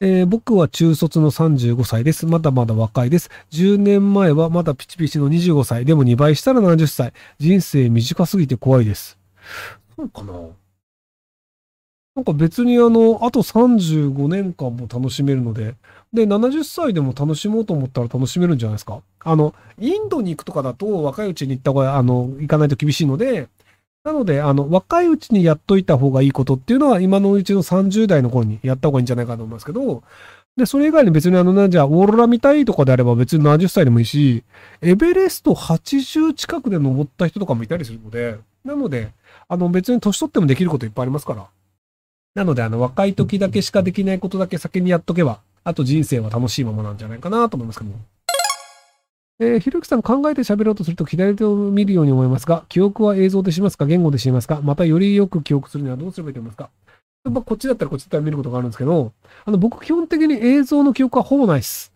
えー僕は中卒の35歳です。まだまだ若いです。10年前はまだピチピチの25歳。でも2倍したら70歳。人生短すぎて怖いです。そうかななんか別にあの、あと35年間も楽しめるので、で、70歳でも楽しもうと思ったら楽しめるんじゃないですか。あの、インドに行くとかだと若いうちに行った方が、あの、行かないと厳しいので、なので、あの、若いうちにやっといた方がいいことっていうのは、今のうちの30代の頃にやった方がいいんじゃないかと思いますけど、で、それ以外に別にあの、なんじゃあ、オーロラ見たいとかであれば別に70歳でもいいし、エベレスト80近くで登った人とかもいたりするので、なので、あの、別に年取ってもできることいっぱいありますから。なので、あの、若い時だけしかできないことだけ先にやっとけば、あと人生は楽しいままなんじゃないかなと思いますけども。えーひろゆきさん考えて喋ろうとすると左手を見るように思いますが、記憶は映像でしますか？言語でしますか？またよりよく記憶するにはどうすればいいと思いますか？やっぱこっちだったらこっちだったら見ることがあるんですけど、あの、僕基本的に映像の記憶はほぼないです。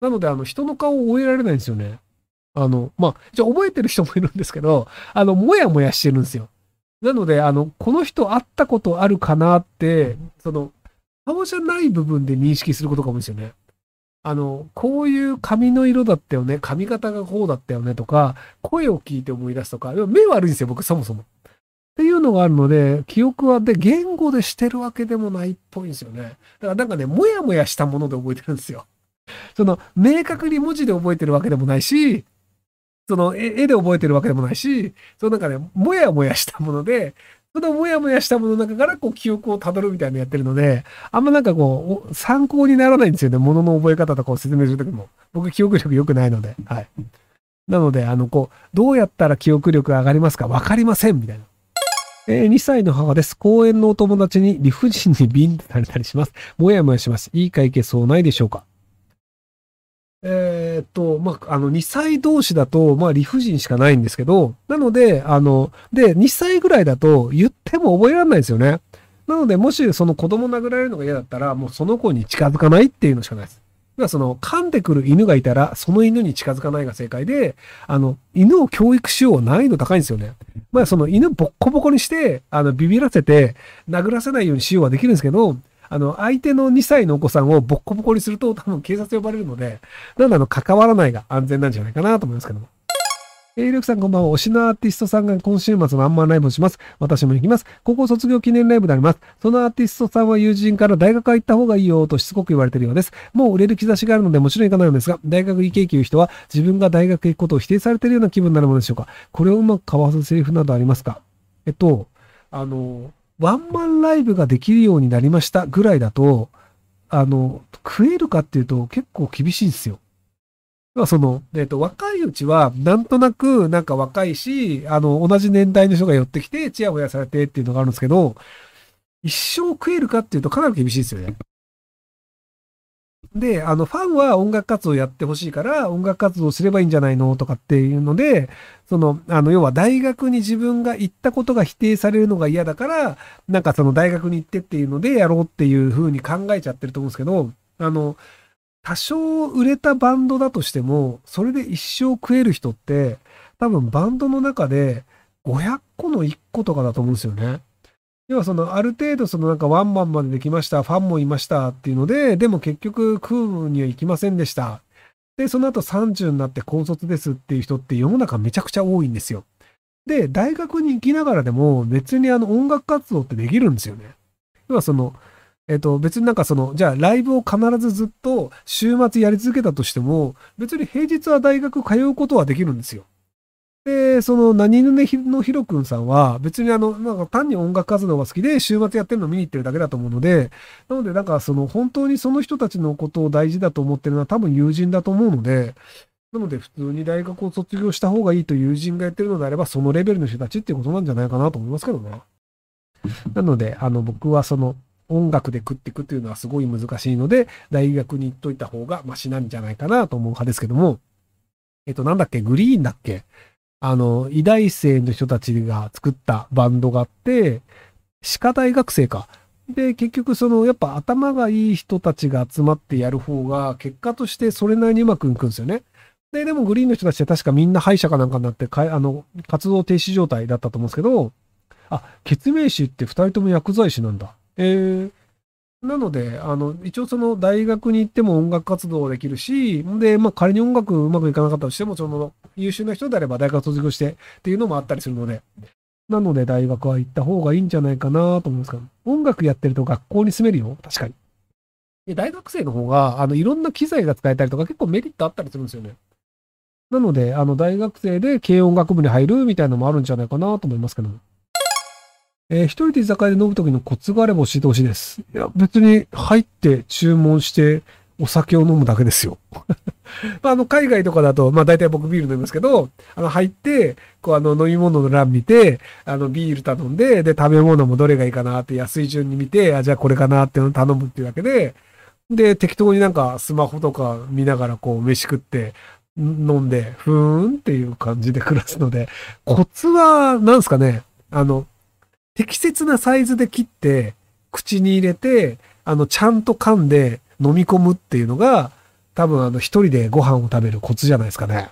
なので、あの、人の顔を覚えられないんですよね。あの、まあ、じゃ覚えてる人もいるんですけど、あの、もやもやしてるんですよ。なので、あの、この人会ったことあるかなって、その、顔じゃない部分で認識することかもですよね。あの、こういう髪の色だったよね、髪型がこうだったよねとか、声を聞いて思い出すとか、目悪いんですよ、僕そもそも。っていうのがあるので、記憶は、で、言語でしてるわけでもないっぽいんですよね。だからなんかね、もやもやしたもので覚えてるんですよ。その、明確に文字で覚えてるわけでもないし、その、絵絵で覚えてるわけでもないし、そのなんかね、もやもやしたもので、そのもやもやしたものの中からこう記憶をたどるみたいなのやってるので、あんまなんかこう、参考にならないんですよね。もの覚え方とかを説明するときも。僕記憶力良くないので。はい。なので、あの、こう、どうやったら記憶力が上がりますか？わかりませんみたいな。えー2歳の母です。公園のお友達に理不尽にビンってされたりします。もやもやします。いい解決法ないでしょうか？えーっと、まあ、あの、2歳同士だと、まあ、理不尽しかないんですけど、なので、あの、で、2歳ぐらいだと言っても覚えられないですよね。なので、もしその子供殴られるのが嫌だったら、もうその子に近づかないっていうのしかないです。要はその、噛んでくる犬がいたら、その犬に近づかないが正解で、あの、犬を教育しよう難易度高いんですよね。まあ、その犬ボッコボコにして、あの、ビビらせて、殴らせないようにしようはできるんですけど、あの、相手の2歳のお子さんをボッコボコにすると多分警察呼ばれるので、なんであの、関わらないが安全なんじゃないかなと思いますけども。えー、りょさんこんばんは。推しのアーティストさんが今週末のワンマンライブをします。私も行きます。高校卒業記念ライブであります。そのアーティストさんは友人から大学は行った方がいいよとしつこく言われているようです。もう売れる兆しがあるのでもちろん行かないのですが、大学行けという人は自分が大学行くことを否定されているような気分になるものでしょうか。これをうまくかわすセリフなどありますか？えっと、あの、ワンマンライブができるようになりましたぐらいだと、あの、食えるかっていうと結構厳しいんですよ。その、えっと、若いうちは、なんとなく、なんか若いし、あの、同じ年代の人が寄ってきて、チヤホヤされてっていうのがあるんですけど、一生食えるかっていうとかなり厳しいですよね。で、あの、ファンは音楽活動やってほしいから、音楽活動すればいいんじゃないのとかっていうので、その、あの、要は大学に自分が行ったことが否定されるのが嫌だから、なんかその大学に行ってっていうのでやろうっていう風に考えちゃってると思うんですけど、あの、多少売れたバンドだとしても、それで一生食える人って、多分バンドの中で500個の1個とかだと思うんですよね。要はその、ある程度そのなんかワンマンまでできました、ファンもいましたっていうので、でも結局食うには行きませんでした。で、その後30になって高卒ですっていう人って世の中めちゃくちゃ多いんですよ。で、大学に行きながらでも別にあの音楽活動ってできるんですよね。要はその、えっと、別になんかその、じゃあライブを必ずずっと週末やり続けたとしても、別に平日は大学通うことはできるんですよ。で、その、何ぬねのひろくんさんは、別にあの、なんか単に音楽活動が好きで、週末やってるの見に行ってるだけだと思うので、なのでなんかその、本当にその人たちのことを大事だと思ってるのは多分友人だと思うので、なので普通に大学を卒業した方がいいと友人が言ってるのであれば、そのレベルの人たちっていうことなんじゃないかなと思いますけどね。なので、あの、僕はその、音楽で食っていくっていうのはすごい難しいので、大学に行っといた方がマシなんじゃないかなと思う派ですけども、えっと、なんだっけ、グリーンだっけ？あの、医大生の人たちが作ったバンドがあって、歯科大学生か。で、結局その、やっぱ頭がいい人たちが集まってやる方が、結果としてそれなりにうまくいくんですよね。で、でもグリーンの人たちって確かみんな歯医者かなんかになって、かあの、活動停止状態だったと思うんですけど、あ、血明師って二人とも薬剤師なんだ。えー、なので、あの、一応その大学に行っても音楽活動できるし、で、まあ仮に音楽うまくいかなかったとしても、その優秀な人であれば大学卒業してっていうのもあったりするので、なので大学は行った方がいいんじゃないかなと思うんですけど、音楽やってると学校に住めるよ、確かに。大学生の方が、あの、いろんな機材が使えたりとか結構メリットあったりするんですよね。なので、あの、大学生で軽音楽部に入るみたいなのもあるんじゃないかなと思いますけど。えー、一人で居酒屋で飲むときのコツがあれば教えてほしいです。いや、別に入って注文してお酒を飲むだけですよ。まあ、あの、海外とかだと、まあ大体僕ビール飲みますけど、あの、入って、こうあの、飲み物の欄見て、あの、ビール頼んで、で、食べ物もどれがいいかなって安い順に見て、あ、じゃあこれかなっての頼むっていうわけで、で、適当になんかスマホとか見ながらこう飯食って、飲んで、ふーんっていう感じで暮らすので、コツは、なんすかね、あの、適切なサイズで切って、口に入れて、あの、ちゃんと噛んで飲み込むっていうのが、多分あの、一人でご飯を食べるコツじゃないですかね。